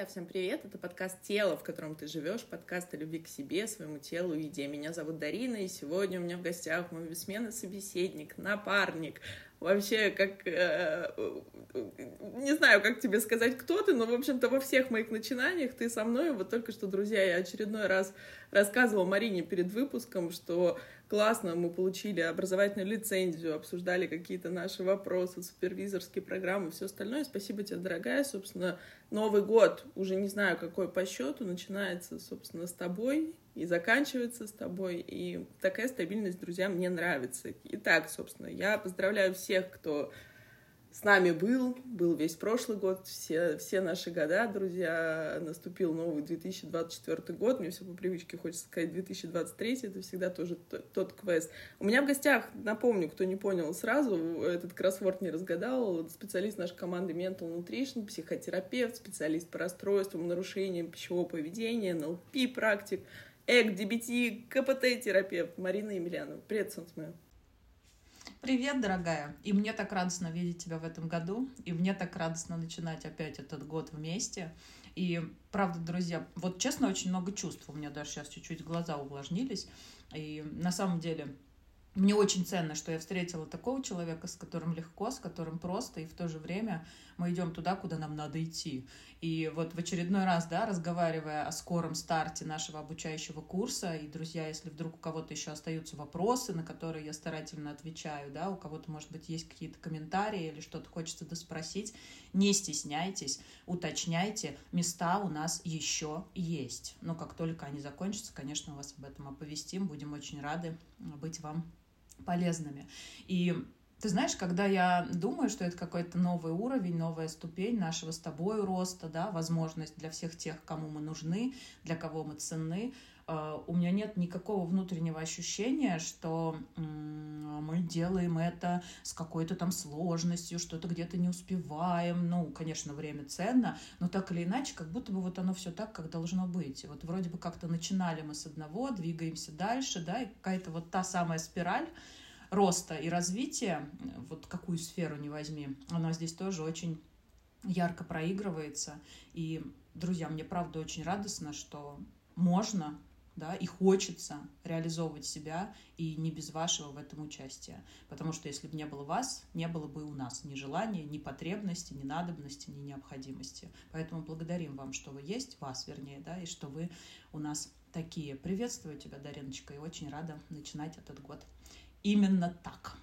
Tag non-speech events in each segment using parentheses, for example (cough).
Друзья, всем привет! Это подкаст «Тело», в котором ты живешь, подкаст о любви к себе, своему телу и еде. Меня зовут Дарина, и сегодня у меня в гостях мой бессменный собеседник, напарник, вообще как... Э, не знаю, как тебе сказать, кто ты, но, в общем-то, во всех моих начинаниях ты со мной. Вот только что, друзья, я очередной раз рассказывала Марине перед выпуском, что классно, мы получили образовательную лицензию, обсуждали какие-то наши вопросы, супервизорские программы, все остальное. Спасибо тебе, дорогая. Собственно, Новый год, уже не знаю, какой по счету, начинается, собственно, с тобой и заканчивается с тобой. И такая стабильность, друзья, мне нравится. Итак, собственно, я поздравляю всех, кто с нами был, был весь прошлый год, все, все наши года, друзья, наступил новый 2024 год, мне все по привычке хочется сказать 2023, это всегда тоже тот, квест. У меня в гостях, напомню, кто не понял сразу, этот кроссворд не разгадал, специалист нашей команды Mental Nutrition, психотерапевт, специалист по расстройствам, нарушениям пищевого поведения, НЛП практик, ЭК, ДБТ, КПТ-терапевт Марина Емельянова. Привет, солнце мое. Привет, дорогая. И мне так радостно видеть тебя в этом году. И мне так радостно начинать опять этот год вместе. И правда, друзья, вот честно, очень много чувств. У меня даже сейчас чуть-чуть глаза увлажнились. И на самом деле мне очень ценно, что я встретила такого человека, с которым легко, с которым просто, и в то же время мы идем туда, куда нам надо идти. И вот в очередной раз, да, разговаривая о скором старте нашего обучающего курса, и, друзья, если вдруг у кого-то еще остаются вопросы, на которые я старательно отвечаю, да, у кого-то, может быть, есть какие-то комментарии или что-то хочется доспросить, не стесняйтесь, уточняйте, места у нас еще есть. Но как только они закончатся, конечно, вас об этом оповестим, будем очень рады быть вам полезными. И ты знаешь, когда я думаю, что это какой-то новый уровень, новая ступень нашего с тобой роста, да, возможность для всех тех, кому мы нужны, для кого мы ценны, э, у меня нет никакого внутреннего ощущения, что мы делаем это с какой-то там сложностью, что-то где-то не успеваем. Ну, конечно, время ценно, но так или иначе, как будто бы вот оно все так, как должно быть. И вот вроде бы как-то начинали мы с одного, двигаемся дальше, да, и какая-то вот та самая спираль, роста и развития, вот какую сферу не возьми, она здесь тоже очень ярко проигрывается. И, друзья, мне правда очень радостно, что можно да, и хочется реализовывать себя, и не без вашего в этом участия. Потому что если бы не было вас, не было бы у нас ни желания, ни потребности, ни надобности, ни необходимости. Поэтому благодарим вам, что вы есть, вас вернее, да, и что вы у нас такие. Приветствую тебя, Дариночка, и очень рада начинать этот год именно так.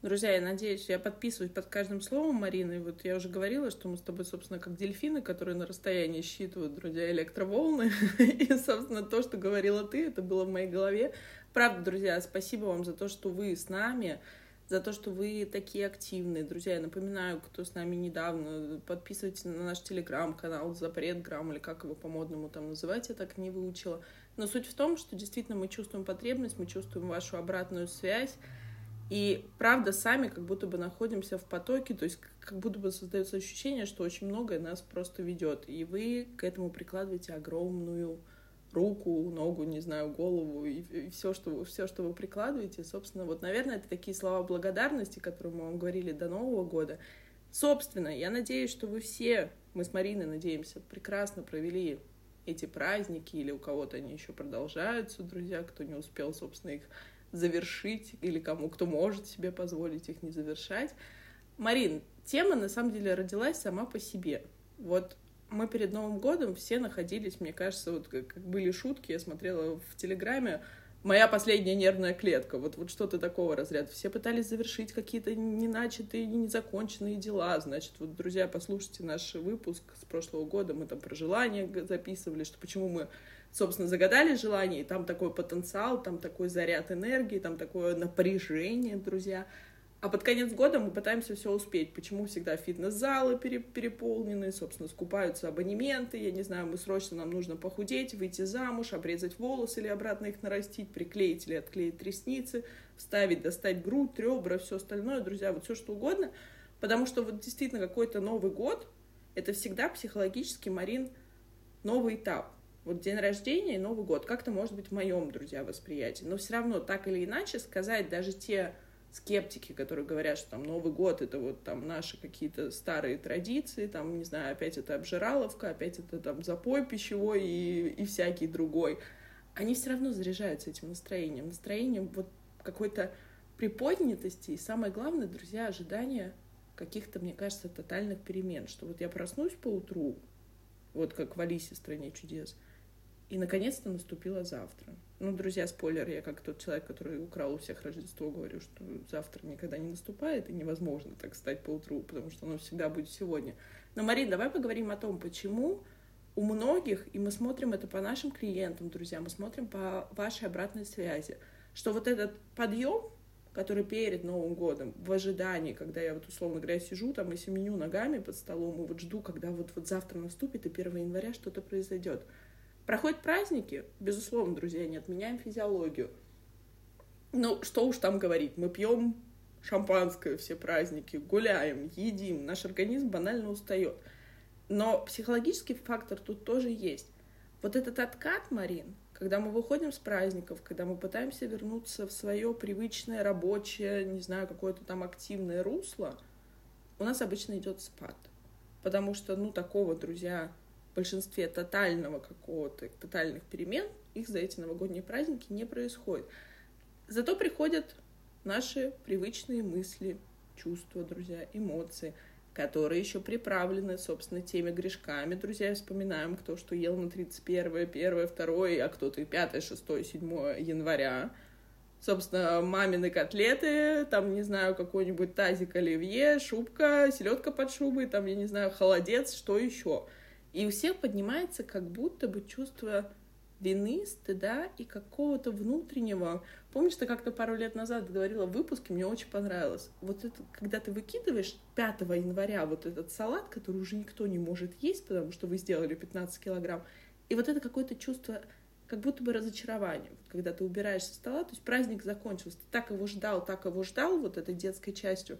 Друзья, я надеюсь, я подписываюсь под каждым словом Марины. Вот я уже говорила, что мы с тобой, собственно, как дельфины, которые на расстоянии считывают, друзья, электроволны. (laughs) И, собственно, то, что говорила ты, это было в моей голове. Правда, друзья, спасибо вам за то, что вы с нами, за то, что вы такие активные. Друзья, я напоминаю, кто с нами недавно, подписывайтесь на наш телеграм-канал Запретграм, или как его по-модному там называть, я так не выучила. Но суть в том, что действительно мы чувствуем потребность, мы чувствуем вашу обратную связь, и правда сами как будто бы находимся в потоке, то есть как будто бы создается ощущение, что очень многое нас просто ведет, и вы к этому прикладываете огромную руку, ногу, не знаю, голову и, и все, что, все, что вы прикладываете. Собственно, вот, наверное, это такие слова благодарности, которые мы вам говорили до Нового года. Собственно, я надеюсь, что вы все, мы с Мариной надеемся, прекрасно провели эти праздники, или у кого-то они еще продолжаются, друзья, кто не успел, собственно, их завершить, или кому, кто может себе позволить их не завершать. Марин, тема на самом деле родилась сама по себе. Вот мы перед Новым годом все находились, мне кажется, вот как, как были шутки, я смотрела в Телеграме, моя последняя нервная клетка, вот, вот что-то такого разряда. Все пытались завершить какие-то неначатые, незаконченные дела. Значит, вот, друзья, послушайте наш выпуск с прошлого года, мы там про желание записывали, что почему мы, собственно, загадали желание, и там такой потенциал, там такой заряд энергии, там такое напряжение, друзья. А под конец года мы пытаемся все успеть. Почему всегда фитнес-залы переполнены, собственно, скупаются абонементы, я не знаю, мы срочно, нам нужно похудеть, выйти замуж, обрезать волосы или обратно их нарастить, приклеить или отклеить ресницы, вставить, достать грудь, ребра, все остальное, друзья, вот все что угодно. Потому что вот действительно какой-то Новый год — это всегда психологический, Марин, новый этап. Вот день рождения и Новый год. Как-то может быть в моем, друзья, восприятии. Но все равно, так или иначе, сказать даже те скептики, которые говорят, что там Новый год это вот там наши какие-то старые традиции, там, не знаю, опять это обжираловка, опять это там запой пищевой и, и всякий другой, они все равно заряжаются этим настроением, настроением вот какой-то приподнятости. И самое главное, друзья, ожидания каких-то, мне кажется, тотальных перемен, что вот я проснусь по утру, вот как в Алисе. В «Стране чудес», и наконец-то наступило завтра. Ну, друзья, спойлер, я как тот человек, который украл у всех Рождество, говорю, что завтра никогда не наступает, и невозможно так стать по потому что оно всегда будет сегодня. Но, Марин, давай поговорим о том, почему у многих, и мы смотрим это по нашим клиентам, друзья, мы смотрим по вашей обратной связи, что вот этот подъем, который перед Новым годом, в ожидании, когда я вот, условно говоря, сижу там и семеню ногами под столом, и вот жду, когда вот, вот завтра наступит, и 1 января что-то произойдет — Проходят праздники, безусловно, друзья, не отменяем физиологию. Ну, что уж там говорить, мы пьем шампанское все праздники, гуляем, едим, наш организм банально устает. Но психологический фактор тут тоже есть. Вот этот откат, Марин, когда мы выходим с праздников, когда мы пытаемся вернуться в свое привычное рабочее, не знаю, какое-то там активное русло, у нас обычно идет спад. Потому что, ну, такого, друзья, большинстве тотального какого-то, тотальных перемен, их за эти новогодние праздники не происходит. Зато приходят наши привычные мысли, чувства, друзья, эмоции, которые еще приправлены, собственно, теми грешками. Друзья, вспоминаем, кто что ел на 31, 1, 2, а кто-то и 5, 6, 7 января. Собственно, мамины котлеты, там, не знаю, какой-нибудь тазик оливье, шубка, селедка под шубой, там, я не знаю, холодец, что еще — и у всех поднимается как будто бы чувство вины, стыда и какого-то внутреннего. Помнишь, ты как-то пару лет назад говорила в выпуске, мне очень понравилось. Вот это, когда ты выкидываешь 5 января вот этот салат, который уже никто не может есть, потому что вы сделали 15 килограмм, и вот это какое-то чувство как будто бы разочарование, когда ты убираешь со стола, то есть праздник закончился, ты так его ждал, так его ждал вот этой детской частью,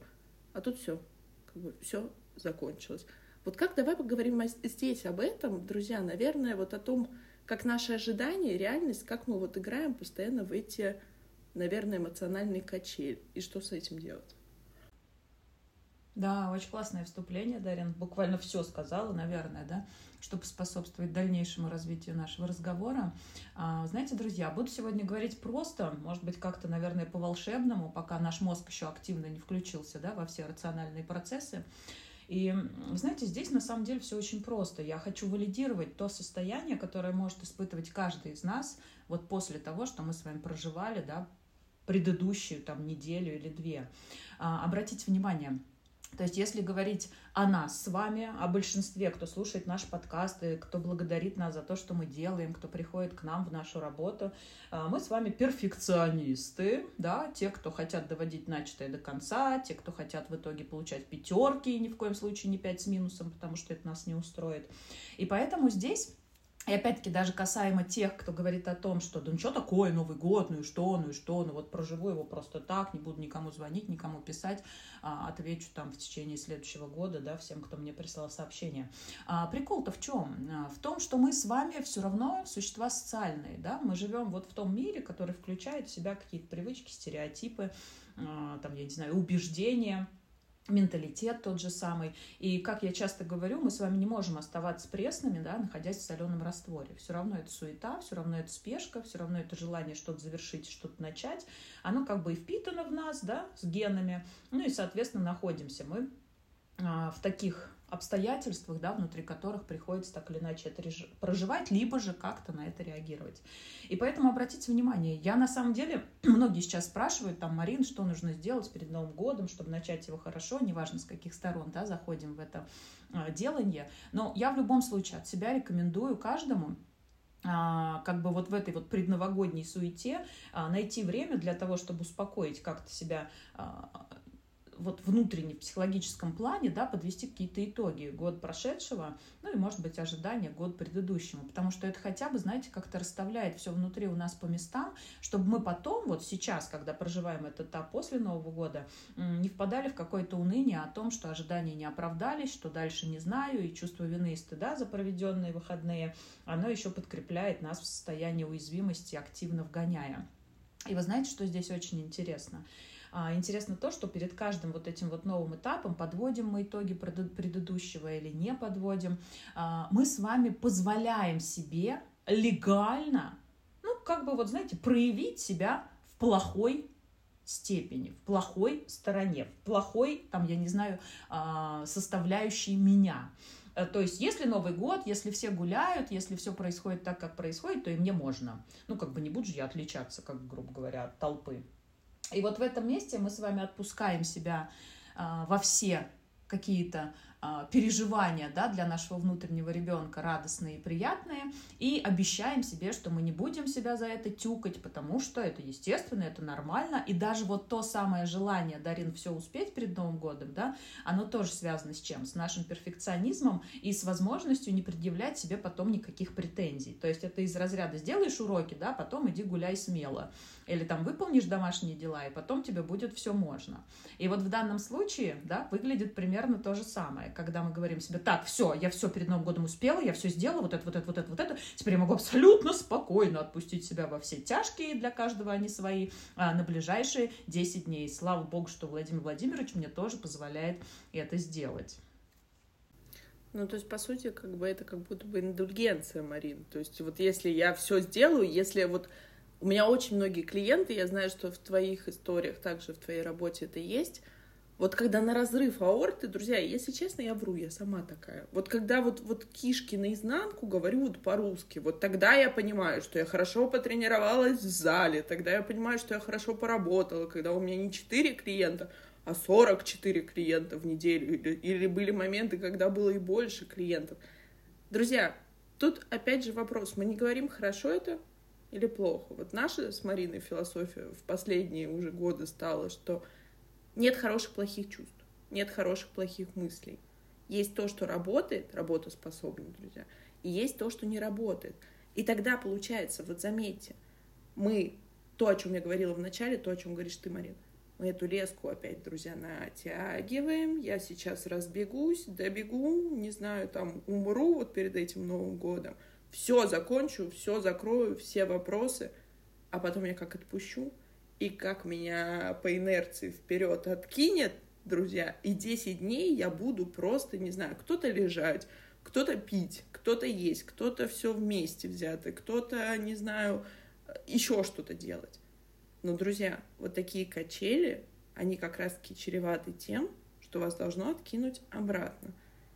а тут все, как бы все закончилось. Вот как давай поговорим здесь об этом, друзья, наверное, вот о том, как наши ожидания, реальность, как мы вот играем постоянно в эти, наверное, эмоциональные качели, и что с этим делать. Да, очень классное вступление, Дарин. Буквально все сказала, наверное, да, чтобы способствовать дальнейшему развитию нашего разговора. А, знаете, друзья, буду сегодня говорить просто, может быть, как-то, наверное, по-волшебному, пока наш мозг еще активно не включился да, во все рациональные процессы. И, знаете, здесь на самом деле все очень просто. Я хочу валидировать то состояние, которое может испытывать каждый из нас вот после того, что мы с вами проживали, да, предыдущую там неделю или две. А, обратите внимание, то есть, если говорить о нас с вами, о большинстве, кто слушает наш подкаст и кто благодарит нас за то, что мы делаем, кто приходит к нам в нашу работу, а, мы с вами перфекционисты, да, те, кто хотят доводить начатое до конца, те, кто хотят в итоге получать пятерки, и ни в коем случае не пять с минусом, потому что это нас не устроит. И поэтому здесь и опять-таки даже касаемо тех, кто говорит о том, что да ну что такое Новый год, ну и что, ну и что, ну вот проживу его просто так, не буду никому звонить, никому писать, а, отвечу там в течение следующего года, да, всем, кто мне прислал сообщение. А, прикол-то в чем? А, в том, что мы с вами все равно существа социальные, да, мы живем вот в том мире, который включает в себя какие-то привычки, стереотипы, а, там, я не знаю, убеждения, менталитет тот же самый. И, как я часто говорю, мы с вами не можем оставаться пресными, да, находясь в соленом растворе. Все равно это суета, все равно это спешка, все равно это желание что-то завершить, что-то начать. Оно как бы и впитано в нас, да, с генами. Ну и, соответственно, находимся мы а, в таких обстоятельствах, да, внутри которых приходится так или иначе это проживать, либо же как-то на это реагировать. И поэтому обратите внимание, я на самом деле, (clears throat) многие сейчас спрашивают, там, Марин, что нужно сделать перед Новым годом, чтобы начать его хорошо, неважно с каких сторон, да, заходим в это э, делание, но я в любом случае от себя рекомендую каждому а, как бы вот в этой вот предновогодней суете а, найти время для того, чтобы успокоить как-то себя вот внутренне, в психологическом плане, да, подвести какие-то итоги год прошедшего, ну и, может быть, ожидания год предыдущему, потому что это хотя бы, знаете, как-то расставляет все внутри у нас по местам, чтобы мы потом, вот сейчас, когда проживаем этот этап после Нового года, не впадали в какое-то уныние о том, что ожидания не оправдались, что дальше не знаю, и чувство вины и стыда за проведенные выходные, оно еще подкрепляет нас в состоянии уязвимости, активно вгоняя. И вы знаете, что здесь очень интересно? А, интересно то, что перед каждым вот этим вот новым этапом, подводим мы итоги предыдущего или не подводим, а, мы с вами позволяем себе легально, ну, как бы вот, знаете, проявить себя в плохой степени, в плохой стороне, в плохой, там, я не знаю, а, составляющей меня. Э, то есть, если Новый год, если все гуляют, если все происходит так, как происходит, то и мне можно. Ну, как бы не буду же я отличаться, как, грубо говоря, от толпы. И вот в этом месте мы с вами отпускаем себя а, во все какие-то а, переживания да, для нашего внутреннего ребенка радостные и приятные, и обещаем себе, что мы не будем себя за это тюкать, потому что это естественно, это нормально, и даже вот то самое желание, Дарин, все успеть перед Новым годом, да, оно тоже связано с чем? С нашим перфекционизмом и с возможностью не предъявлять себе потом никаких претензий. То есть это из разряда сделаешь уроки, да, потом иди гуляй смело. Или там выполнишь домашние дела, и потом тебе будет все можно. И вот в данном случае, да, выглядит примерно то же самое, когда мы говорим себе, так, все, я все перед Новым годом успела, я все сделала, вот это, вот это, вот это, вот это, теперь я могу абсолютно спокойно отпустить себя во все тяжкие, для каждого они свои, а, на ближайшие 10 дней. Слава богу, что Владимир Владимирович мне тоже позволяет это сделать. Ну, то есть, по сути, как бы это как будто бы индульгенция, Марин. То есть, вот если я все сделаю, если вот у меня очень многие клиенты, я знаю, что в твоих историях, также в твоей работе это есть. Вот когда на разрыв аорты, друзья, если честно, я вру, я сама такая. Вот когда вот, вот кишки наизнанку говорю вот по-русски, вот тогда я понимаю, что я хорошо потренировалась в зале, тогда я понимаю, что я хорошо поработала, когда у меня не 4 клиента, а 44 клиента в неделю, или, или были моменты, когда было и больше клиентов. Друзья, тут опять же вопрос, мы не говорим, хорошо это или плохо. Вот наша с Мариной философия в последние уже годы стала, что нет хороших плохих чувств, нет хороших плохих мыслей. Есть то, что работает, работоспособно, друзья, и есть то, что не работает. И тогда получается, вот заметьте, мы то, о чем я говорила в начале, то, о чем говоришь ты, Марин, мы эту леску опять, друзья, натягиваем. Я сейчас разбегусь, добегу, не знаю, там умру вот перед этим Новым годом все закончу, все закрою, все вопросы, а потом я как отпущу, и как меня по инерции вперед откинет, друзья, и 10 дней я буду просто, не знаю, кто-то лежать, кто-то пить, кто-то есть, кто-то все вместе взятый, кто-то, не знаю, еще что-то делать. Но, друзья, вот такие качели, они как раз-таки чреваты тем, что вас должно откинуть обратно.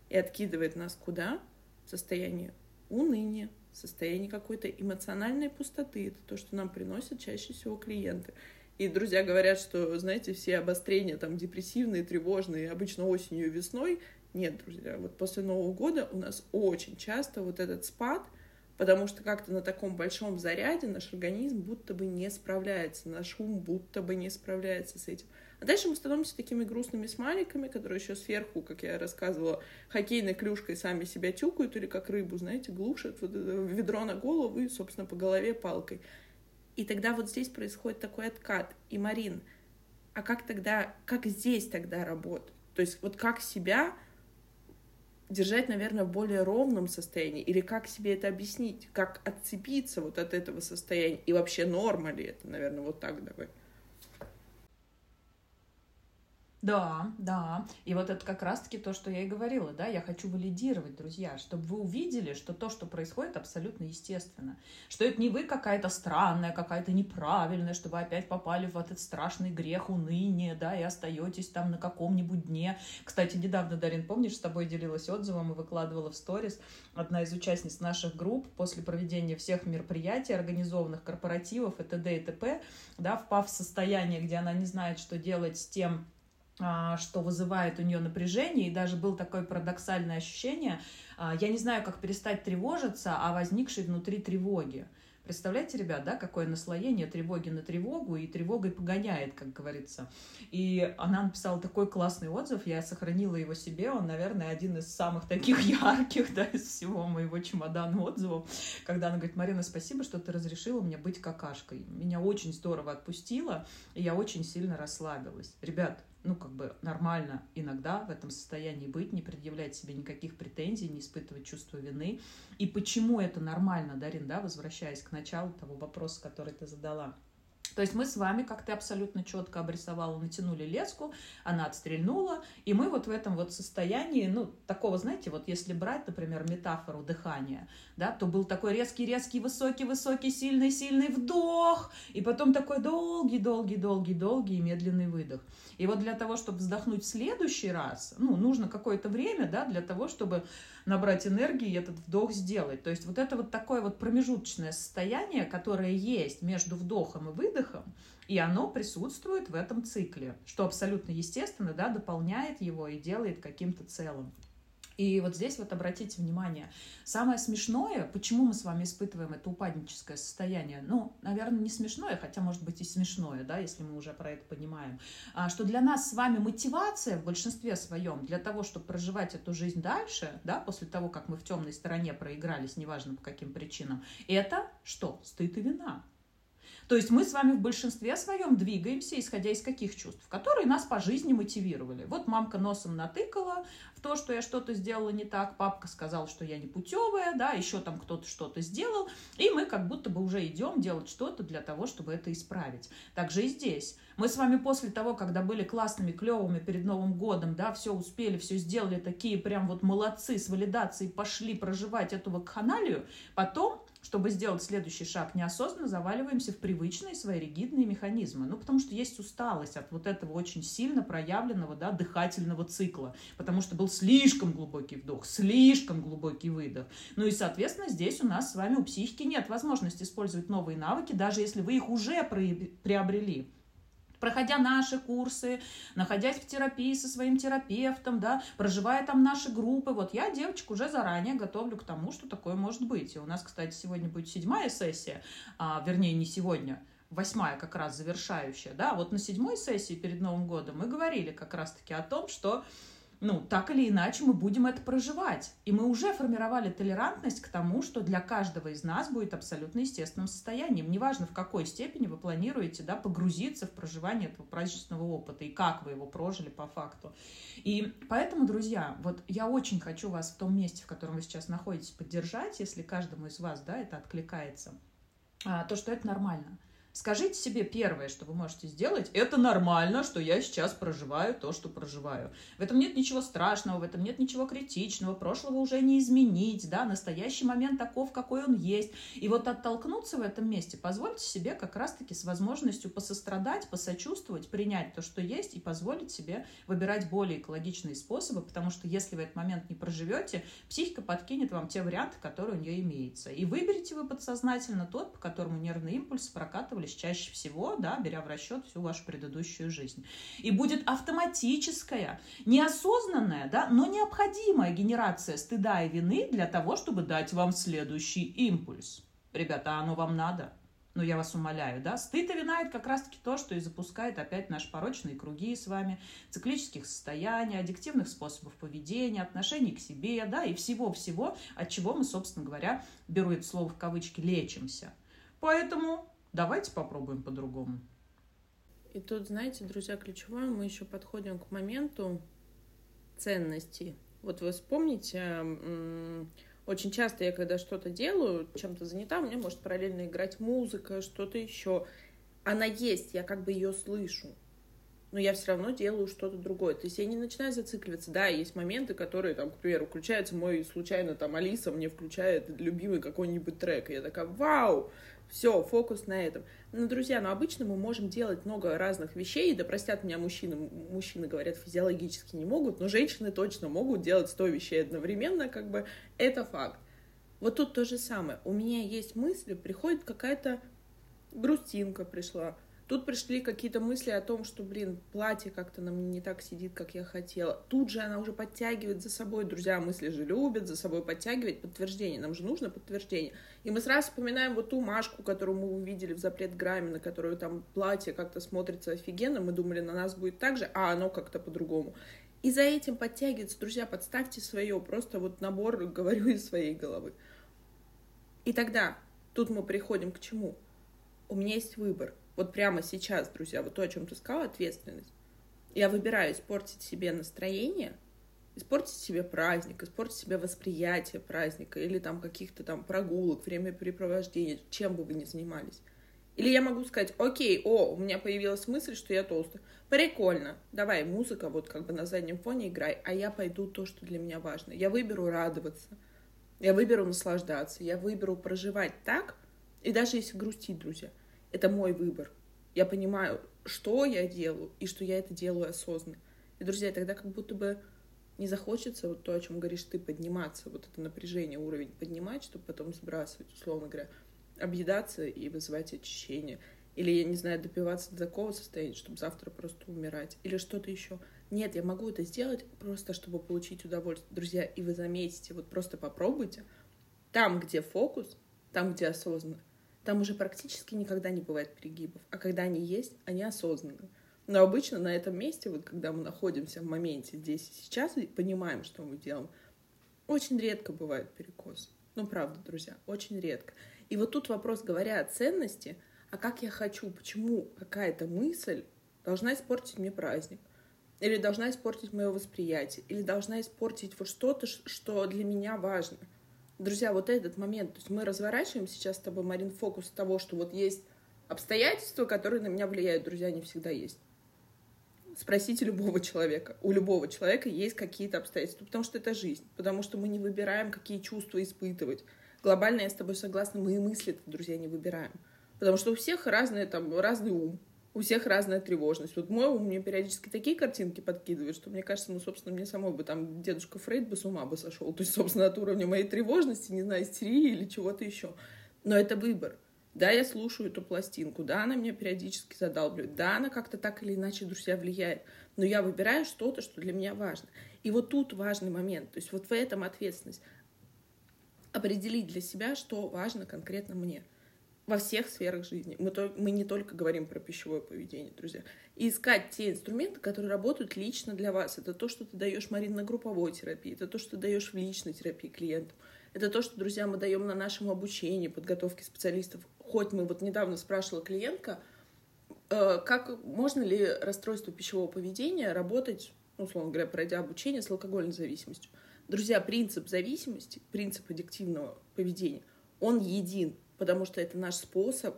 И откидывает нас куда? В состояние уныние, состояние какой-то эмоциональной пустоты. Это то, что нам приносят чаще всего клиенты. И друзья говорят, что, знаете, все обострения там депрессивные, тревожные, обычно осенью и весной. Нет, друзья, вот после Нового года у нас очень часто вот этот спад, потому что как-то на таком большом заряде наш организм будто бы не справляется, наш ум будто бы не справляется с этим. А дальше мы становимся такими грустными смайликами, которые еще сверху, как я рассказывала, хоккейной клюшкой сами себя тюкают или как рыбу, знаете, глушат вот ведро на голову и, собственно, по голове палкой. И тогда вот здесь происходит такой откат. И, Марин, а как тогда, как здесь тогда работать? То есть вот как себя держать, наверное, в более ровном состоянии? Или как себе это объяснить? Как отцепиться вот от этого состояния? И вообще норма ли это, наверное, вот так давай? Да, да. И вот это как раз-таки то, что я и говорила, да, я хочу валидировать, друзья, чтобы вы увидели, что то, что происходит, абсолютно естественно. Что это не вы какая-то странная, какая-то неправильная, что вы опять попали в этот страшный грех уныния, да, и остаетесь там на каком-нибудь дне. Кстати, недавно, Дарин, помнишь, с тобой делилась отзывом и выкладывала в сторис одна из участниц наших групп после проведения всех мероприятий, организованных корпоративов и т.д. и т.п., да, впав в состояние, где она не знает, что делать с тем, что вызывает у нее напряжение, и даже было такое парадоксальное ощущение, а, я не знаю, как перестать тревожиться, а возникшей внутри тревоги. Представляете, ребят, да, какое наслоение тревоги на тревогу, и тревогой погоняет, как говорится. И она написала такой классный отзыв, я сохранила его себе, он, наверное, один из самых таких (laughs) ярких, да, из всего моего чемодана отзывов, когда она говорит, Марина, спасибо, что ты разрешила мне быть какашкой. Меня очень здорово отпустила, и я очень сильно расслабилась. Ребят, ну, как бы нормально иногда в этом состоянии быть, не предъявлять себе никаких претензий, не испытывать чувство вины. И почему это нормально, Дарин, да, возвращаясь к началу того вопроса, который ты задала. То есть мы с вами, как ты абсолютно четко обрисовала, натянули леску, она отстрельнула, и мы вот в этом вот состоянии, ну, такого, знаете, вот если брать, например, метафору дыхания, да, то был такой резкий-резкий, высокий-высокий, сильный-сильный вдох, и потом такой долгий-долгий-долгий-долгий медленный выдох. И вот для того, чтобы вздохнуть в следующий раз, ну, нужно какое-то время, да, для того, чтобы набрать энергии и этот вдох сделать. То есть вот это вот такое вот промежуточное состояние, которое есть между вдохом и выдохом, и оно присутствует в этом цикле, что абсолютно естественно, да, дополняет его и делает каким-то целым. И вот здесь вот обратите внимание, самое смешное, почему мы с вами испытываем это упадническое состояние, ну, наверное, не смешное, хотя, может быть, и смешное, да, если мы уже про это понимаем, а, что для нас с вами мотивация в большинстве своем для того, чтобы проживать эту жизнь дальше, да, после того, как мы в темной стороне проигрались, неважно по каким причинам, это что? Стыд и вина. То есть мы с вами в большинстве своем двигаемся, исходя из каких чувств, которые нас по жизни мотивировали. Вот мамка носом натыкала в то, что я что-то сделала не так, папка сказал, что я не путевая, да, еще там кто-то что-то сделал, и мы как будто бы уже идем делать что-то для того, чтобы это исправить. Также и здесь. Мы с вами после того, когда были классными, клевыми перед Новым годом, да, все успели, все сделали, такие прям вот молодцы с валидацией, пошли проживать эту вакханалию, потом чтобы сделать следующий шаг, неосознанно заваливаемся в привычные свои ригидные механизмы. Ну, потому что есть усталость от вот этого очень сильно проявленного да, дыхательного цикла, потому что был слишком глубокий вдох, слишком глубокий выдох. Ну и, соответственно, здесь у нас с вами у психики нет возможности использовать новые навыки, даже если вы их уже приобрели проходя наши курсы, находясь в терапии со своим терапевтом, да, проживая там наши группы. Вот я девочек уже заранее готовлю к тому, что такое может быть. И у нас, кстати, сегодня будет седьмая сессия, а, вернее, не сегодня, восьмая как раз завершающая, да, вот на седьмой сессии перед Новым годом мы говорили как раз-таки о том, что ну, так или иначе мы будем это проживать. И мы уже формировали толерантность к тому, что для каждого из нас будет абсолютно естественным состоянием. Неважно, в какой степени вы планируете да, погрузиться в проживание этого праздничного опыта и как вы его прожили по факту. И поэтому, друзья, вот я очень хочу вас в том месте, в котором вы сейчас находитесь, поддержать, если каждому из вас да, это откликается, а, то, что это нормально – Скажите себе первое, что вы можете сделать, это нормально, что я сейчас проживаю то, что проживаю. В этом нет ничего страшного, в этом нет ничего критичного, прошлого уже не изменить, да, настоящий момент таков, какой он есть. И вот оттолкнуться в этом месте позвольте себе как раз-таки с возможностью посострадать, посочувствовать, принять то, что есть и позволить себе выбирать более экологичные способы, потому что если в этот момент не проживете, психика подкинет вам те варианты, которые у нее имеются. И выберете вы подсознательно тот, по которому нервный импульс прокатывает сталкивались чаще всего, да, беря в расчет всю вашу предыдущую жизнь. И будет автоматическая, неосознанная, да, но необходимая генерация стыда и вины для того, чтобы дать вам следующий импульс. Ребята, оно вам надо? Ну, я вас умоляю, да, стыд и вина – это как раз-таки то, что и запускает опять наши порочные круги с вами, циклических состояний, аддиктивных способов поведения, отношений к себе, да, и всего-всего, от чего мы, собственно говоря, беру это слово в кавычки, лечимся. Поэтому Давайте попробуем по-другому. И тут, знаете, друзья, ключевое, мы еще подходим к моменту ценностей. Вот вы вспомните, очень часто я, когда что-то делаю, чем-то занята, меня может параллельно играть музыка, что-то еще. Она есть, я как бы ее слышу но я все равно делаю что-то другое. То есть я не начинаю зацикливаться. Да, есть моменты, которые, там, к примеру, включается мой, случайно, там, Алиса мне включает любимый какой-нибудь трек, и я такая, вау, все, фокус на этом. Ну, друзья, ну обычно мы можем делать много разных вещей, да простят меня мужчины, мужчины говорят физиологически не могут, но женщины точно могут делать сто вещей одновременно, как бы это факт. Вот тут то же самое. У меня есть мысли, приходит какая-то грустинка пришла, Тут пришли какие-то мысли о том, что, блин, платье как-то на мне не так сидит, как я хотела. Тут же она уже подтягивает за собой, друзья, мысли же любят за собой подтягивать подтверждение. Нам же нужно подтверждение. И мы сразу вспоминаем вот ту Машку, которую мы увидели в запрет грамме, на которую там платье как-то смотрится офигенно. Мы думали, на нас будет так же, а оно как-то по-другому. И за этим подтягивается, друзья, подставьте свое, просто вот набор, говорю, (laughs) из своей головы. И тогда тут мы приходим к чему? У меня есть выбор вот прямо сейчас, друзья, вот то, о чем ты сказала, ответственность. Я выбираю испортить себе настроение, испортить себе праздник, испортить себе восприятие праздника или там каких-то там прогулок, времяпрепровождения, чем бы вы ни занимались. Или я могу сказать, окей, о, у меня появилась мысль, что я толстая. Прикольно. Давай, музыка вот как бы на заднем фоне играй, а я пойду то, что для меня важно. Я выберу радоваться, я выберу наслаждаться, я выберу проживать так, и даже если грустить, друзья, это мой выбор. Я понимаю, что я делаю, и что я это делаю осознанно. И, друзья, тогда как будто бы не захочется вот то, о чем говоришь ты, подниматься, вот это напряжение, уровень поднимать, чтобы потом сбрасывать, условно говоря, объедаться и вызывать очищение. Или, я не знаю, допиваться до такого состояния, чтобы завтра просто умирать. Или что-то еще. Нет, я могу это сделать просто, чтобы получить удовольствие. Друзья, и вы заметите, вот просто попробуйте. Там, где фокус, там, где осознанно, там уже практически никогда не бывает перегибов. А когда они есть, они осознанны. Но обычно на этом месте, вот когда мы находимся в моменте здесь и сейчас, и понимаем, что мы делаем, очень редко бывает перекос. Ну, правда, друзья, очень редко. И вот тут вопрос, говоря о ценности, а как я хочу, почему какая-то мысль должна испортить мне праздник, или должна испортить мое восприятие, или должна испортить вот что-то, что для меня важно. Друзья, вот этот момент, то есть мы разворачиваем сейчас с тобой, Марин, фокус того, что вот есть обстоятельства, которые на меня влияют, друзья, они всегда есть. Спросите любого человека. У любого человека есть какие-то обстоятельства, потому что это жизнь, потому что мы не выбираем, какие чувства испытывать глобально я с тобой согласна, мы и мысли, друзья, не выбираем. Потому что у всех разные, там, разный ум, у всех разная тревожность. Вот мой ум мне периодически такие картинки подкидывает, что мне кажется, ну, собственно, мне самой бы там дедушка Фрейд бы с ума бы сошел. То есть, собственно, от уровня моей тревожности, не знаю, истерии или чего-то еще. Но это выбор. Да, я слушаю эту пластинку, да, она меня периодически задалбливает, да, она как-то так или иначе, друзья, влияет, но я выбираю что-то, что для меня важно. И вот тут важный момент, то есть вот в этом ответственность определить для себя, что важно конкретно мне во всех сферах жизни. Мы, то, мы не только говорим про пищевое поведение, друзья. И искать те инструменты, которые работают лично для вас. Это то, что ты даешь, Марин, на групповой терапии, это то, что ты даешь в личной терапии клиентам. Это то, что, друзья, мы даем на нашем обучении, подготовке специалистов. Хоть мы вот недавно спрашивала клиентка, э, как можно ли расстройство пищевого поведения работать, условно говоря, пройдя обучение с алкогольной зависимостью. Друзья, принцип зависимости, принцип аддиктивного поведения, он един, потому что это наш способ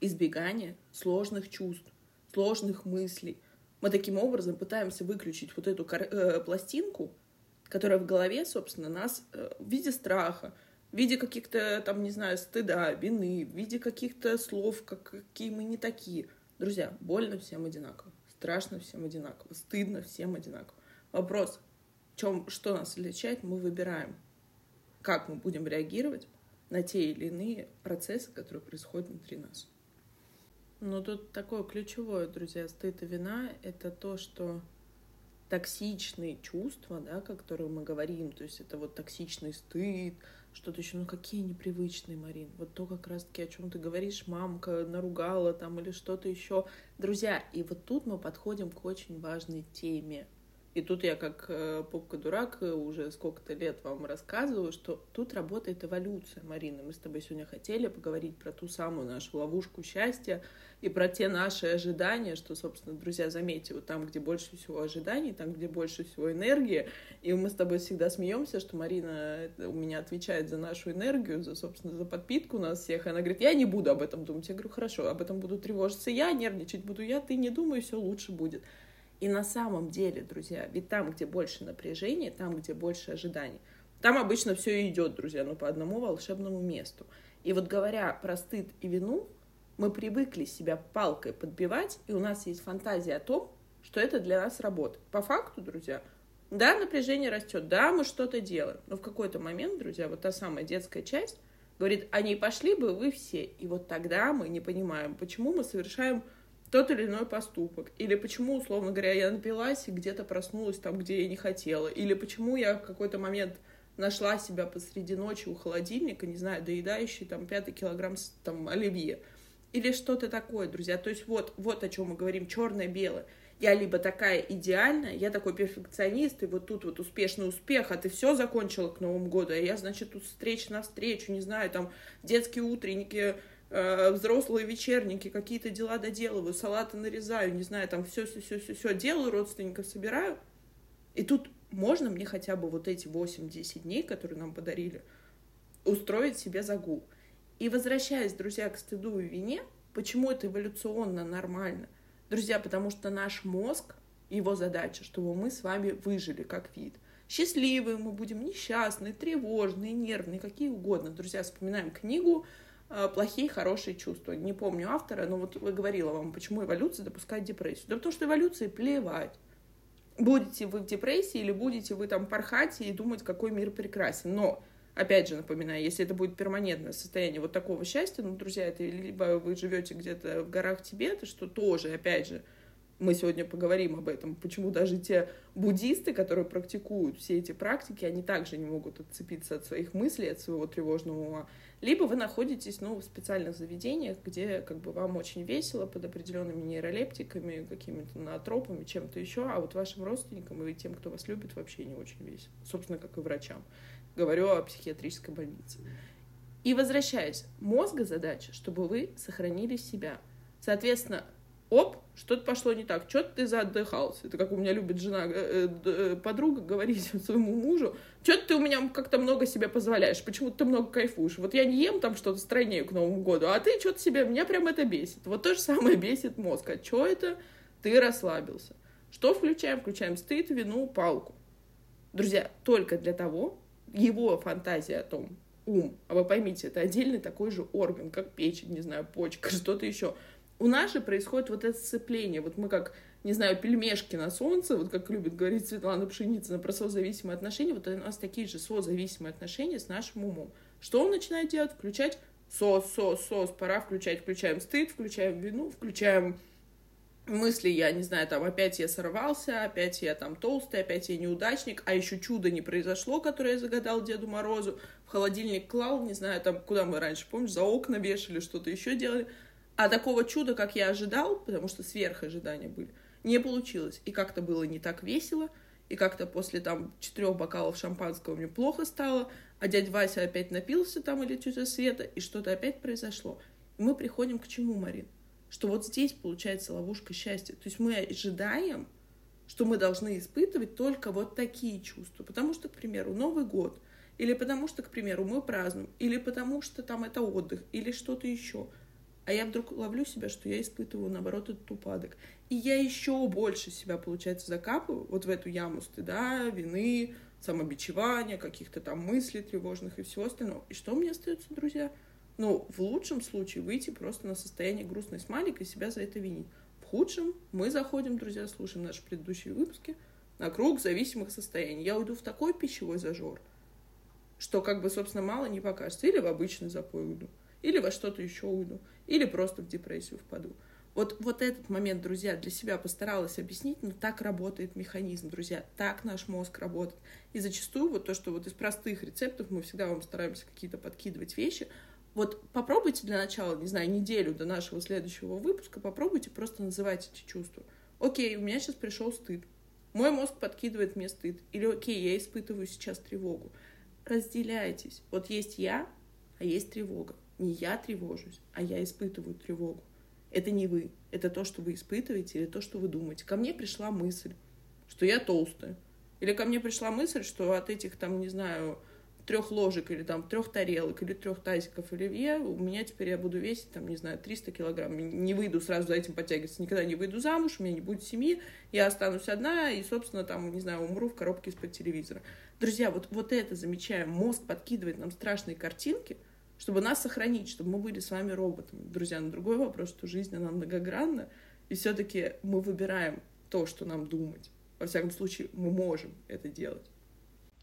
избегания сложных чувств, сложных мыслей. Мы таким образом пытаемся выключить вот эту э, пластинку, которая в голове, собственно, нас э, в виде страха, в виде каких-то, там, не знаю, стыда, вины, в виде каких-то слов, как, какие мы не такие. Друзья, больно всем одинаково, страшно всем одинаково, стыдно всем одинаково. Вопрос, чем, что нас отличает, мы выбираем, как мы будем реагировать на те или иные процессы, которые происходят внутри нас. Но тут такое ключевое, друзья, стыд и вина — это то, что токсичные чувства, да, о которых мы говорим, то есть это вот токсичный стыд, что-то еще, ну какие непривычные, Марин, вот то как раз-таки, о чем ты говоришь, мамка наругала там или что-то еще. Друзья, и вот тут мы подходим к очень важной теме — и тут я как э, попка-дурак э, уже сколько-то лет вам рассказываю, что тут работает эволюция, Марина. Мы с тобой сегодня хотели поговорить про ту самую нашу ловушку счастья и про те наши ожидания, что, собственно, друзья, заметьте, вот там, где больше всего ожиданий, там, где больше всего энергии, и мы с тобой всегда смеемся, что Марина э, у меня отвечает за нашу энергию, за, собственно, за подпитку нас всех, и она говорит, я не буду об этом думать. Я говорю, хорошо, об этом буду тревожиться я, нервничать буду я, ты не думай, все лучше будет. И на самом деле, друзья, ведь там, где больше напряжения, там, где больше ожиданий, там обычно все идет, друзья, ну по одному волшебному месту. И вот говоря про стыд и вину, мы привыкли себя палкой подбивать, и у нас есть фантазия о том, что это для нас работает. По факту, друзья, да, напряжение растет, да, мы что-то делаем, но в какой-то момент, друзья, вот та самая детская часть говорит, а не пошли бы вы все. И вот тогда мы не понимаем, почему мы совершаем тот или иной поступок. Или почему, условно говоря, я напилась и где-то проснулась там, где я не хотела. Или почему я в какой-то момент нашла себя посреди ночи у холодильника, не знаю, доедающий там пятый килограмм там оливье. Или что-то такое, друзья. То есть вот, вот о чем мы говорим, черное-белое. Я либо такая идеальная, я такой перфекционист, и вот тут вот успешный успех, а ты все закончила к Новому году, а я, значит, тут встреча на встречу, не знаю, там детские утренники, Э, взрослые вечерники, какие-то дела доделываю, салаты нарезаю, не знаю, там все, все, все, все, все делаю, родственников собираю. И тут можно мне хотя бы вот эти 8-10 дней, которые нам подарили, устроить себе загул. И возвращаясь, друзья, к стыду и вине, Почему это эволюционно нормально? Друзья, потому что наш мозг, его задача, чтобы мы с вами выжили как вид. Счастливые мы будем, несчастные, тревожные, нервные, какие угодно. Друзья, вспоминаем книгу «Плохие, хорошие чувства». Не помню автора, но вот говорила вам, почему эволюция допускает депрессию. Да потому что эволюции плевать. Будете вы в депрессии или будете вы там порхать и думать, какой мир прекрасен. Но Опять же, напоминаю, если это будет перманентное состояние вот такого счастья, ну, друзья, это либо вы живете где-то в горах Тибета, что тоже, опять же, мы сегодня поговорим об этом, почему даже те буддисты, которые практикуют все эти практики, они также не могут отцепиться от своих мыслей, от своего тревожного ума. Либо вы находитесь ну, в специальных заведениях, где как бы вам очень весело под определенными нейролептиками, какими-то наотропами, чем-то еще, а вот вашим родственникам и тем, кто вас любит, вообще не очень весело. Собственно, как и врачам. Говорю о психиатрической больнице. И возвращаясь, мозга задача, чтобы вы сохранили себя. Соответственно, оп, что-то пошло не так, что-то ты заотдыхался. Это как у меня любит жена, э, э, подруга говорить (laughs) своему мужу, что-то ты у меня как-то много себе позволяешь, почему-то ты много кайфуешь. Вот я не ем там что-то стройнее к Новому году, а ты что-то себе, меня прям это бесит. Вот то же самое (laughs) бесит мозг. А что это? Ты расслабился. Что включаем? Включаем стыд, вину, палку. Друзья, только для того, его фантазия о том, ум, а вы поймите, это отдельный такой же орган, как печень, не знаю, почка, (laughs) что-то еще. У нас же происходит вот это сцепление. Вот мы как, не знаю, пельмешки на солнце, вот как любит говорить Светлана Пшеницына про созависимые отношения, вот у нас такие же созависимые отношения с нашим умом. Что он начинает делать? Включать сос, сос, сос, пора включать, включаем стыд, включаем вину, включаем мысли, я не знаю, там, опять я сорвался, опять я там толстый, опять я неудачник, а еще чудо не произошло, которое я загадал Деду Морозу, в холодильник клал, не знаю, там, куда мы раньше, помнишь, за окна вешали, что-то еще делали, а такого чуда, как я ожидал, потому что сверх ожидания были, не получилось, и как-то было не так весело, и как-то после там четырех бокалов шампанского мне плохо стало, а дядя Вася опять напился там или тетя Света, и что-то опять произошло. Мы приходим к чему, Марин? что вот здесь получается ловушка счастья. То есть мы ожидаем, что мы должны испытывать только вот такие чувства. Потому что, к примеру, Новый год, или потому что, к примеру, мы празднуем, или потому что там это отдых, или что-то еще. А я вдруг ловлю себя, что я испытываю, наоборот, этот упадок. И я еще больше себя, получается, закапываю вот в эту яму стыда, вины, самобичевания, каких-то там мыслей тревожных и всего остального. И что мне остается, друзья? Ну, в лучшем случае выйти просто на состояние грустной смайлик и себя за это винить. В худшем мы заходим, друзья, слушаем наши предыдущие выпуски, на круг зависимых состояний. Я уйду в такой пищевой зажор, что как бы, собственно, мало не покажется. Или в обычный запой уйду, или во что-то еще уйду, или просто в депрессию впаду. Вот, вот этот момент, друзья, для себя постаралась объяснить, но так работает механизм, друзья, так наш мозг работает. И зачастую вот то, что вот из простых рецептов мы всегда вам стараемся какие-то подкидывать вещи, вот попробуйте для начала, не знаю, неделю до нашего следующего выпуска, попробуйте просто называть эти чувства. Окей, у меня сейчас пришел стыд. Мой мозг подкидывает мне стыд. Или окей, я испытываю сейчас тревогу. Разделяйтесь. Вот есть я, а есть тревога. Не я тревожусь, а я испытываю тревогу. Это не вы. Это то, что вы испытываете или то, что вы думаете. Ко мне пришла мысль, что я толстая. Или ко мне пришла мысль, что от этих, там, не знаю, трех ложек или там трех тарелок или трех тазиков оливье, у меня теперь я буду весить, там, не знаю, 300 килограмм. Не выйду сразу за этим подтягиваться, никогда не выйду замуж, у меня не будет семьи, я останусь одна и, собственно, там, не знаю, умру в коробке из-под телевизора. Друзья, вот, вот это замечаем. Мозг подкидывает нам страшные картинки, чтобы нас сохранить, чтобы мы были с вами роботами. Друзья, на другой вопрос, что жизнь, она многогранна, и все-таки мы выбираем то, что нам думать. Во всяком случае, мы можем это делать.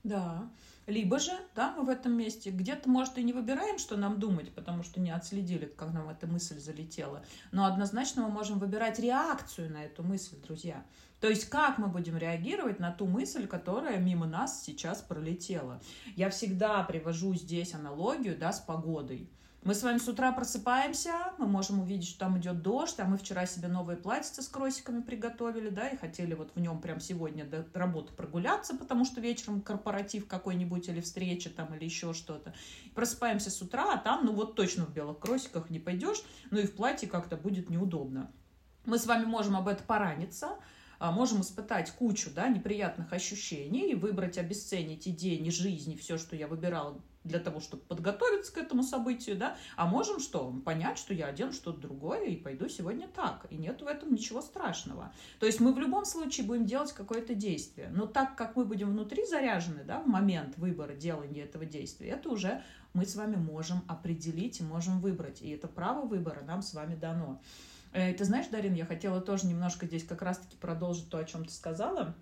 Да. Либо же, да, мы в этом месте где-то, может, и не выбираем, что нам думать, потому что не отследили, как нам эта мысль залетела. Но однозначно мы можем выбирать реакцию на эту мысль, друзья. То есть как мы будем реагировать на ту мысль, которая мимо нас сейчас пролетела. Я всегда привожу здесь аналогию да, с погодой. Мы с вами с утра просыпаемся, мы можем увидеть, что там идет дождь, а мы вчера себе новые платьица с кросиками приготовили, да, и хотели вот в нем прям сегодня до работы прогуляться, потому что вечером корпоратив какой-нибудь или встреча там или еще что-то. Просыпаемся с утра, а там, ну вот точно в белых кросиках не пойдешь, ну и в платье как-то будет неудобно. Мы с вами можем об этом пораниться, можем испытать кучу да, неприятных ощущений и выбрать, обесценить и день, и жизнь, и все, что я выбирала для того, чтобы подготовиться к этому событию, да, а можем что? Понять, что я одену что-то другое и пойду сегодня так. И нет в этом ничего страшного. То есть мы в любом случае будем делать какое-то действие. Но так как мы будем внутри заряжены, да, в момент выбора делания этого действия, это уже мы с вами можем определить и можем выбрать. И это право выбора нам с вами дано. Э, ты знаешь, Дарин, я хотела тоже немножко здесь как раз-таки продолжить то, о чем ты сказала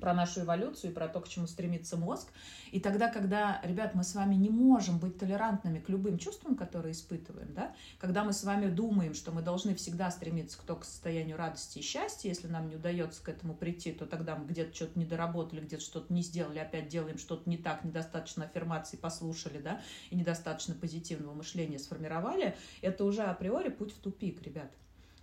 про нашу эволюцию и про то, к чему стремится мозг. И тогда, когда, ребят, мы с вами не можем быть толерантными к любым чувствам, которые испытываем, да, когда мы с вами думаем, что мы должны всегда стремиться к, то, к состоянию радости и счастья, если нам не удается к этому прийти, то тогда мы где-то что-то не доработали, где-то что-то не сделали, опять делаем что-то не так, недостаточно аффирмаций послушали, да, и недостаточно позитивного мышления сформировали, это уже априори путь в тупик, ребят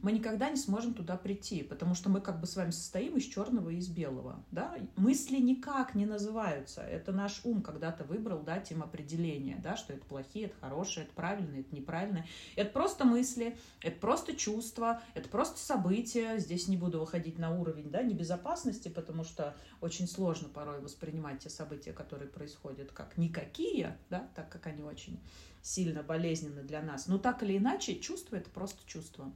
мы никогда не сможем туда прийти, потому что мы как бы с вами состоим из черного и из белого. Да? Мысли никак не называются. Это наш ум когда-то выбрал дать им определение, да, что это плохие, это хорошие, это правильные, это неправильные. Это просто мысли, это просто чувства, это просто события. Здесь не буду выходить на уровень да, небезопасности, потому что очень сложно порой воспринимать те события, которые происходят, как никакие, да, так как они очень сильно болезненны для нас. Но так или иначе, чувство — это просто чувство.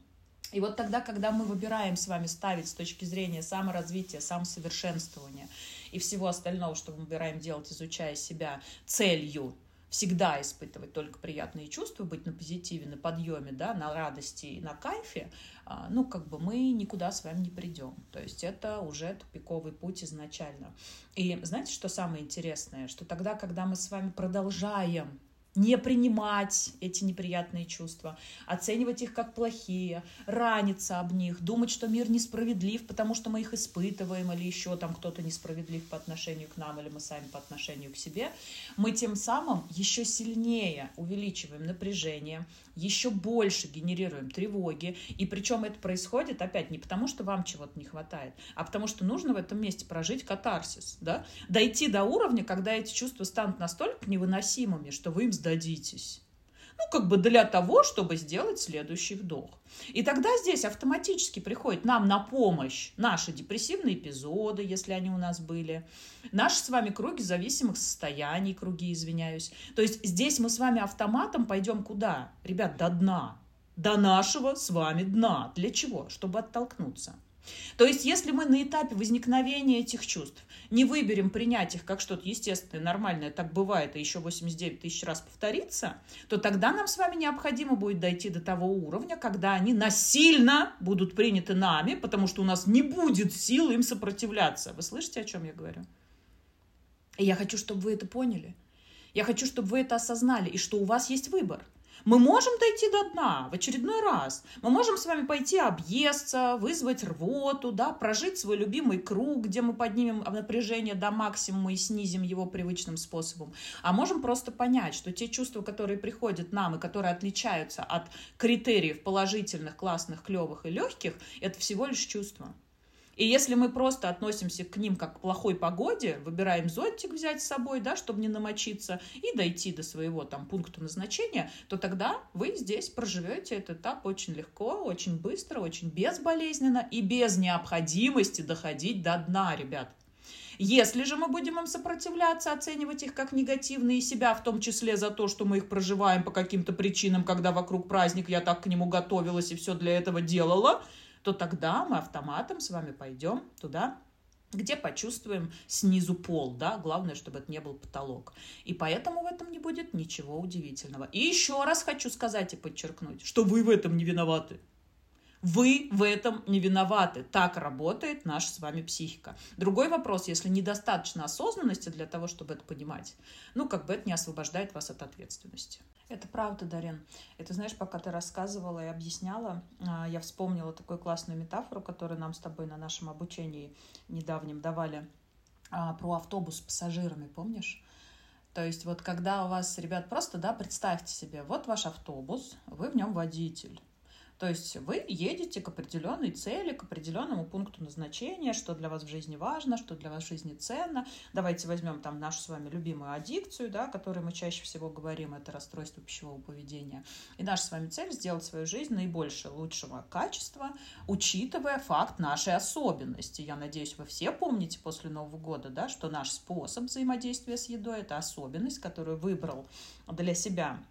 И вот тогда, когда мы выбираем с вами ставить с точки зрения саморазвития, самосовершенствования и всего остального, что мы выбираем делать, изучая себя целью, всегда испытывать только приятные чувства, быть на позитиве, на подъеме, да, на радости и на кайфе, а, ну, как бы мы никуда с вами не придем. То есть это уже тупиковый путь изначально. И знаете, что самое интересное? Что тогда, когда мы с вами продолжаем не принимать эти неприятные чувства, оценивать их как плохие, раниться об них, думать, что мир несправедлив, потому что мы их испытываем, или еще там кто-то несправедлив по отношению к нам, или мы сами по отношению к себе, мы тем самым еще сильнее увеличиваем напряжение, еще больше генерируем тревоги, и причем это происходит опять не потому, что вам чего-то не хватает, а потому что нужно в этом месте прожить катарсис, да? дойти до уровня, когда эти чувства станут настолько невыносимыми, что вы им сдадитесь. Ну, как бы для того, чтобы сделать следующий вдох. И тогда здесь автоматически приходит нам на помощь наши депрессивные эпизоды, если они у нас были, наши с вами круги зависимых состояний, круги, извиняюсь. То есть здесь мы с вами автоматом пойдем куда? Ребят, до дна. До нашего с вами дна. Для чего? Чтобы оттолкнуться. То есть, если мы на этапе возникновения этих чувств не выберем принять их как что-то естественное, нормальное, так бывает, и еще 89 тысяч раз повторится, то тогда нам с вами необходимо будет дойти до того уровня, когда они насильно будут приняты нами, потому что у нас не будет сил им сопротивляться. Вы слышите, о чем я говорю? И я хочу, чтобы вы это поняли. Я хочу, чтобы вы это осознали, и что у вас есть выбор. Мы можем дойти до дна в очередной раз. Мы можем с вами пойти объесться, вызвать рвоту, да, прожить свой любимый круг, где мы поднимем напряжение до максимума и снизим его привычным способом. А можем просто понять, что те чувства, которые приходят нам и которые отличаются от критериев положительных, классных, клевых и легких, это всего лишь чувства. И если мы просто относимся к ним как к плохой погоде, выбираем зонтик взять с собой, да, чтобы не намочиться, и дойти до своего там пункта назначения, то тогда вы здесь проживете этот этап очень легко, очень быстро, очень безболезненно и без необходимости доходить до дна, ребят. Если же мы будем им сопротивляться, оценивать их как негативные, себя в том числе за то, что мы их проживаем по каким-то причинам, когда вокруг праздник, я так к нему готовилась и все для этого делала – то тогда мы автоматом с вами пойдем туда, где почувствуем снизу пол, да, главное, чтобы это не был потолок. И поэтому в этом не будет ничего удивительного. И еще раз хочу сказать и подчеркнуть, что вы в этом не виноваты. Вы в этом не виноваты. Так работает наша с вами психика. Другой вопрос, если недостаточно осознанности для того, чтобы это понимать, ну, как бы это не освобождает вас от ответственности. Это правда, Дарин. Это, знаешь, пока ты рассказывала и объясняла, а, я вспомнила такую классную метафору, которую нам с тобой на нашем обучении недавнем давали а, про автобус с пассажирами, помнишь? То есть вот когда у вас, ребят, просто, да, представьте себе, вот ваш автобус, вы в нем водитель. То есть вы едете к определенной цели, к определенному пункту назначения, что для вас в жизни важно, что для вас в жизни ценно. Давайте возьмем там нашу с вами любимую аддикцию, да, о которой мы чаще всего говорим, это расстройство пищевого поведения. И наша с вами цель сделать свою жизнь наибольше лучшего качества, учитывая факт нашей особенности. Я надеюсь, вы все помните после Нового года, да, что наш способ взаимодействия с едой – это особенность, которую выбрал для себя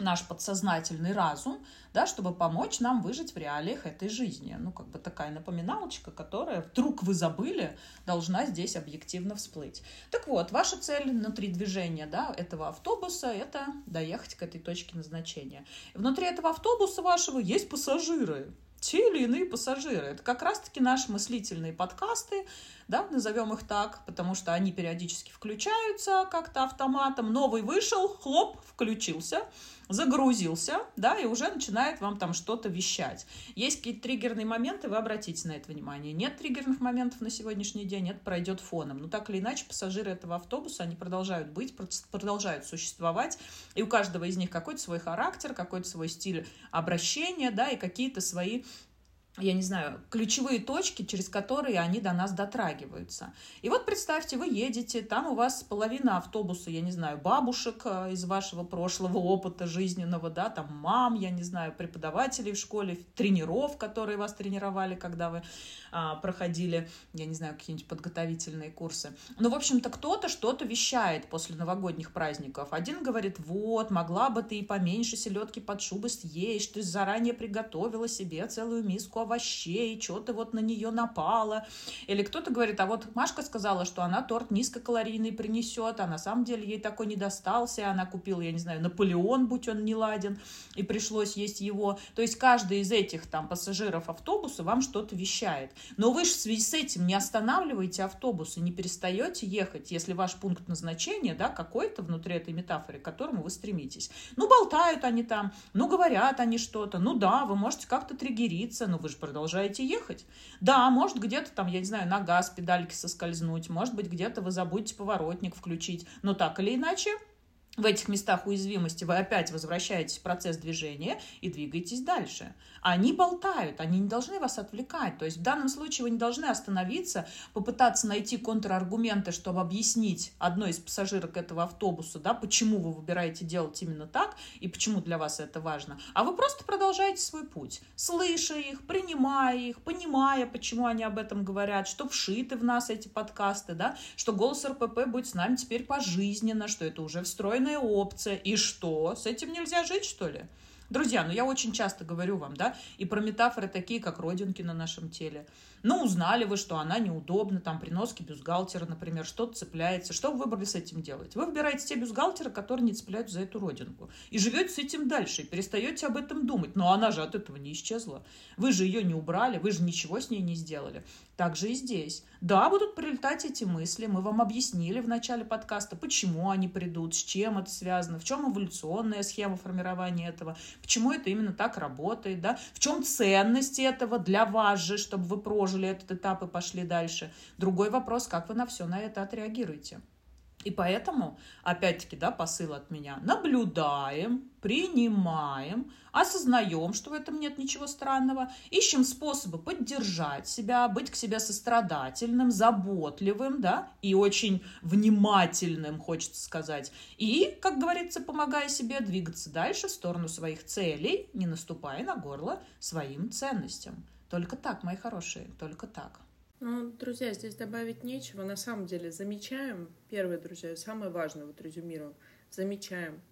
наш подсознательный разум, да, чтобы помочь нам выжить в реалиях этой жизни. Ну, как бы такая напоминалочка, которая вдруг вы забыли, должна здесь объективно всплыть. Так вот, ваша цель внутри движения да, этого автобуса – это доехать к этой точке назначения. Внутри этого автобуса вашего есть пассажиры, те или иные пассажиры. Это как раз-таки наши мыслительные подкасты, да, назовем их так, потому что они периодически включаются как-то автоматом. Новый вышел, хлоп, включился, загрузился, да, и уже начинает вам там что-то вещать. Есть какие-то триггерные моменты, вы обратите на это внимание. Нет триггерных моментов на сегодняшний день, это пройдет фоном. Но так или иначе, пассажиры этого автобуса, они продолжают быть, продолжают существовать, и у каждого из них какой-то свой характер, какой-то свой стиль обращения, да, и какие-то свои я не знаю, ключевые точки, через которые они до нас дотрагиваются. И вот представьте, вы едете, там у вас половина автобуса, я не знаю, бабушек э, из вашего прошлого опыта жизненного, да, там мам, я не знаю, преподавателей в школе, тренеров, которые вас тренировали, когда вы а, проходили, я не знаю, какие-нибудь подготовительные курсы. Ну, в общем-то, кто-то что-то вещает после новогодних праздников. Один говорит, вот, могла бы ты и поменьше селедки под шубы съесть, ты заранее приготовила себе целую миску овощей, что ты вот на нее напала. Или кто-то говорит, а вот Машка сказала, что она торт низкокалорийный принесет, а на самом деле ей такой не достался, она купила, я не знаю, Наполеон, будь он не ладен, и пришлось есть его. То есть каждый из этих там пассажиров автобуса вам что-то вещает. Но вы же в связи с этим не останавливаете автобус и не перестаете ехать, если ваш пункт назначения, да, какой-то внутри этой метафоры, к которому вы стремитесь. Ну, болтают они там, ну, говорят они что-то, ну да, вы можете как-то триггериться, но вы же продолжаете ехать. Да, может где-то там, я не знаю, на газ педальки соскользнуть, может быть где-то вы забудете поворотник включить, но так или иначе в этих местах уязвимости вы опять возвращаетесь в процесс движения и двигаетесь дальше. Они болтают, они не должны вас отвлекать. То есть в данном случае вы не должны остановиться, попытаться найти контраргументы, чтобы объяснить одной из пассажирок этого автобуса, да, почему вы выбираете делать именно так и почему для вас это важно. А вы просто продолжаете свой путь, слыша их, принимая их, понимая, почему они об этом говорят, что вшиты в нас эти подкасты, да, что голос РПП будет с нами теперь пожизненно, что это уже встроенная опция. И что? С этим нельзя жить, что ли? Друзья, ну я очень часто говорю вам, да, и про метафоры такие, как родинки на нашем теле. Ну, узнали вы, что она неудобна, там, при носке бюстгальтера, например, что-то цепляется. Что вы выбрали с этим делать? Вы выбираете те бюстгальтеры, которые не цепляют за эту родинку. И живете с этим дальше, и перестаете об этом думать. Но она же от этого не исчезла. Вы же ее не убрали, вы же ничего с ней не сделали. Так же и здесь. Да, будут прилетать эти мысли. Мы вам объяснили в начале подкаста, почему они придут, с чем это связано, в чем эволюционная схема формирования этого, почему это именно так работает, да, в чем ценность этого для вас же, чтобы вы прожили этот этап и пошли дальше. Другой вопрос, как вы на все на это отреагируете. И поэтому, опять-таки, да, посыл от меня. Наблюдаем, принимаем, осознаем, что в этом нет ничего странного, ищем способы поддержать себя, быть к себе сострадательным, заботливым, да, и очень внимательным, хочется сказать. И, как говорится, помогая себе двигаться дальше в сторону своих целей, не наступая на горло своим ценностям. Только так, мои хорошие, только так. Ну, друзья, здесь добавить нечего. На самом деле замечаем, первое, друзья, самое важное, вот резюмируем, замечаем.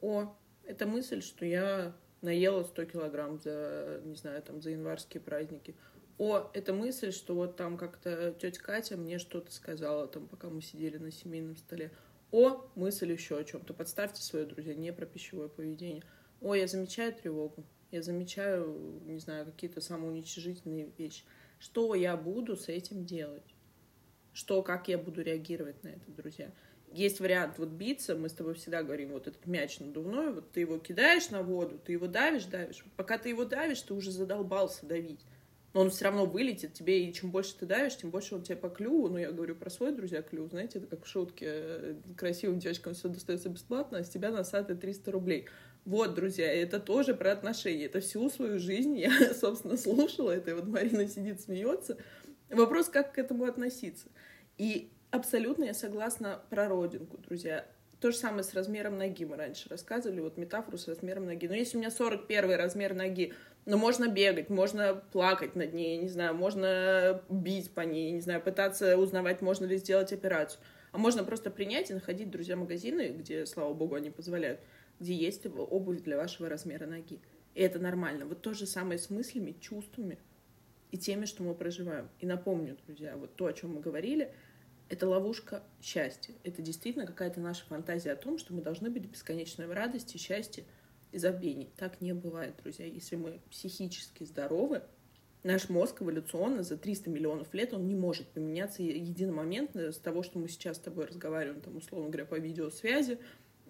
О, это мысль, что я наела 100 килограмм за, не знаю, там, за январские праздники. О, это мысль, что вот там как-то тетя Катя мне что-то сказала, там, пока мы сидели на семейном столе. О, мысль еще о чем-то. Подставьте свое, друзья, не про пищевое поведение. О, я замечаю тревогу. Я замечаю, не знаю, какие-то самоуничижительные вещи что я буду с этим делать, что, как я буду реагировать на это, друзья. Есть вариант вот биться, мы с тобой всегда говорим, вот этот мяч надувной, вот ты его кидаешь на воду, ты его давишь, давишь. Пока ты его давишь, ты уже задолбался давить. Но он все равно вылетит тебе, и чем больше ты давишь, тем больше он тебе по клюву. Ну, я говорю про свой, друзья, клюв. Знаете, это как в шутке. Красивым девочкам все достается бесплатно, а с тебя насады 300 рублей. Вот, друзья, это тоже про отношения. Это всю свою жизнь я, (laughs) собственно, слушала это, и вот Марина сидит, смеется. Вопрос, как к этому относиться. И абсолютно я согласна про родинку, друзья. То же самое с размером ноги мы раньше рассказывали, вот метафору с размером ноги. Но если у меня 41 размер ноги, но ну, можно бегать, можно плакать над ней, не знаю, можно бить по ней, не знаю, пытаться узнавать, можно ли сделать операцию. А можно просто принять и находить, друзья, магазины, где, слава богу, они позволяют, где есть обувь для вашего размера ноги. И это нормально. Вот то же самое с мыслями, чувствами и теми, что мы проживаем. И напомню, друзья, вот то, о чем мы говорили, это ловушка счастья. Это действительно какая-то наша фантазия о том, что мы должны быть бесконечной в радости, счастье и забвении. Так не бывает, друзья. Если мы психически здоровы, наш мозг эволюционно за 300 миллионов лет, он не может поменяться единомоментно с того, что мы сейчас с тобой разговариваем, там, условно говоря, по видеосвязи,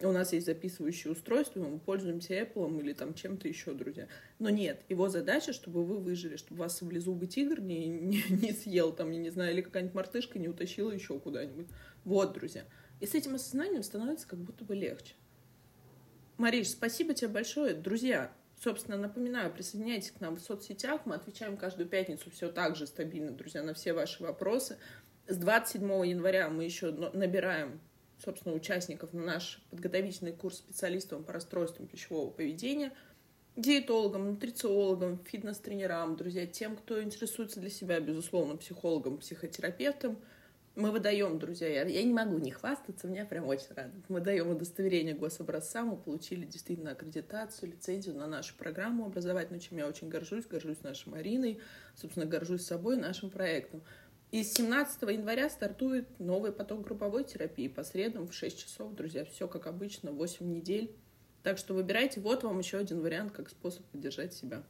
у нас есть записывающее устройство, мы пользуемся Apple или там чем-то еще, друзья. Но нет, его задача, чтобы вы выжили, чтобы вас саблезубый тигр не, не, (laughs) не съел, там, я не знаю, или какая-нибудь мартышка не утащила еще куда-нибудь. Вот, друзья. И с этим осознанием становится как будто бы легче. Мариш, спасибо тебе большое. Друзья, собственно, напоминаю, присоединяйтесь к нам в соцсетях. Мы отвечаем каждую пятницу все так же стабильно, друзья, на все ваши вопросы. С 27 января мы еще набираем собственно, участников на наш подготовительный курс специалистам по расстройствам пищевого поведения, диетологам, нутрициологам, фитнес-тренерам, друзья, тем, кто интересуется для себя, безусловно, психологом, психотерапевтом. Мы выдаем, друзья, я, я не могу не хвастаться, меня прям очень радует. Мы даем удостоверение гособразца, мы получили действительно аккредитацию, лицензию на нашу программу образовательную, чем я очень горжусь, горжусь нашей Мариной, собственно, горжусь собой, нашим проектом. И с 17 января стартует новый поток групповой терапии по средам в 6 часов, друзья. Все как обычно, 8 недель. Так что выбирайте. Вот вам еще один вариант, как способ поддержать себя.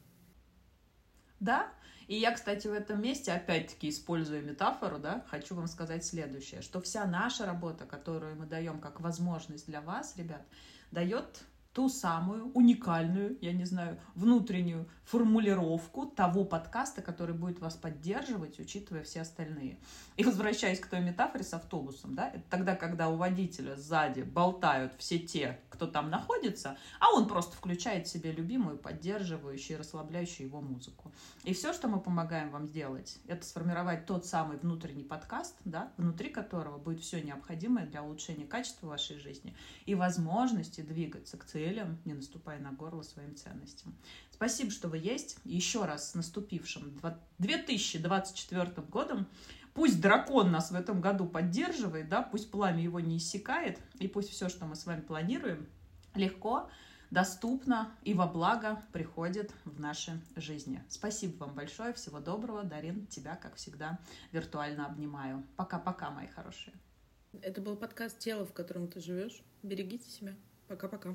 Да, и я, кстати, в этом месте, опять-таки, используя метафору, да, хочу вам сказать следующее, что вся наша работа, которую мы даем как возможность для вас, ребят, дает ту самую уникальную, я не знаю, внутреннюю формулировку того подкаста, который будет вас поддерживать, учитывая все остальные. И возвращаясь к той метафоре с автобусом, да, это тогда, когда у водителя сзади болтают все те, кто там находится, а он просто включает себе любимую, поддерживающую, расслабляющую его музыку. И все, что мы помогаем вам сделать, это сформировать тот самый внутренний подкаст, да, внутри которого будет все необходимое для улучшения качества вашей жизни и возможности двигаться к целям, не наступая на горло своим ценностям. Спасибо, что вы есть. Еще раз с наступившим 2024 годом. Пусть дракон нас в этом году поддерживает, да, пусть пламя его не иссякает, и пусть все, что мы с вами планируем, легко, доступно и во благо приходит в наши жизни. Спасибо вам большое, всего доброго. Дарин, тебя, как всегда, виртуально обнимаю. Пока-пока, мои хорошие. Это был подкаст «Тело, в котором ты живешь». Берегите себя. Пока-пока.